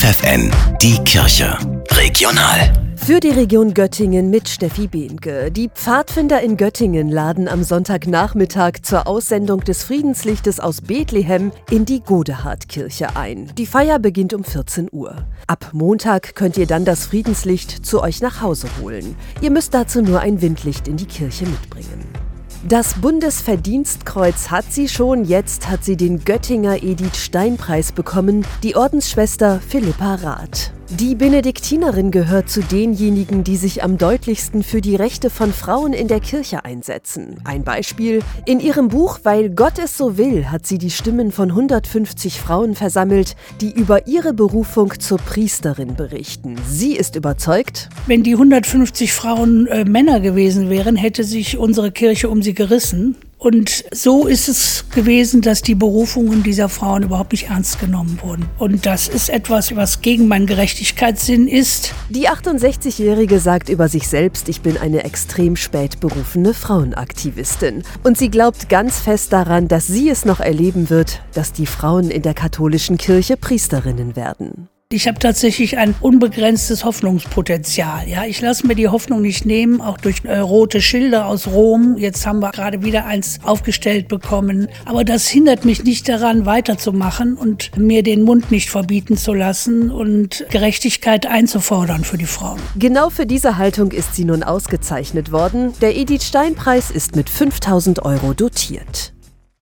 FFN, die Kirche. Regional. Für die Region Göttingen mit Steffi Behnke. Die Pfadfinder in Göttingen laden am Sonntagnachmittag zur Aussendung des Friedenslichtes aus Bethlehem in die Godehardkirche ein. Die Feier beginnt um 14 Uhr. Ab Montag könnt ihr dann das Friedenslicht zu euch nach Hause holen. Ihr müsst dazu nur ein Windlicht in die Kirche mitbringen. Das Bundesverdienstkreuz hat sie schon, jetzt hat sie den Göttinger Edith Stein Preis bekommen, die Ordensschwester Philippa Rath. Die Benediktinerin gehört zu denjenigen, die sich am deutlichsten für die Rechte von Frauen in der Kirche einsetzen. Ein Beispiel. In ihrem Buch Weil Gott es so will hat sie die Stimmen von 150 Frauen versammelt, die über ihre Berufung zur Priesterin berichten. Sie ist überzeugt, wenn die 150 Frauen äh, Männer gewesen wären, hätte sich unsere Kirche um sie gerissen. Und so ist es gewesen, dass die Berufungen dieser Frauen überhaupt nicht ernst genommen wurden. Und das ist etwas, was gegen meinen Gerechtigkeitssinn ist. Die 68-Jährige sagt über sich selbst, ich bin eine extrem spät berufene Frauenaktivistin. Und sie glaubt ganz fest daran, dass sie es noch erleben wird, dass die Frauen in der katholischen Kirche Priesterinnen werden. Ich habe tatsächlich ein unbegrenztes Hoffnungspotenzial. Ja, ich lasse mir die Hoffnung nicht nehmen, auch durch äh, rote Schilder aus Rom. Jetzt haben wir gerade wieder eins aufgestellt bekommen. Aber das hindert mich nicht daran, weiterzumachen und mir den Mund nicht verbieten zu lassen und Gerechtigkeit einzufordern für die Frauen. Genau für diese Haltung ist sie nun ausgezeichnet worden. Der Edith Stein Preis ist mit 5000 Euro dotiert.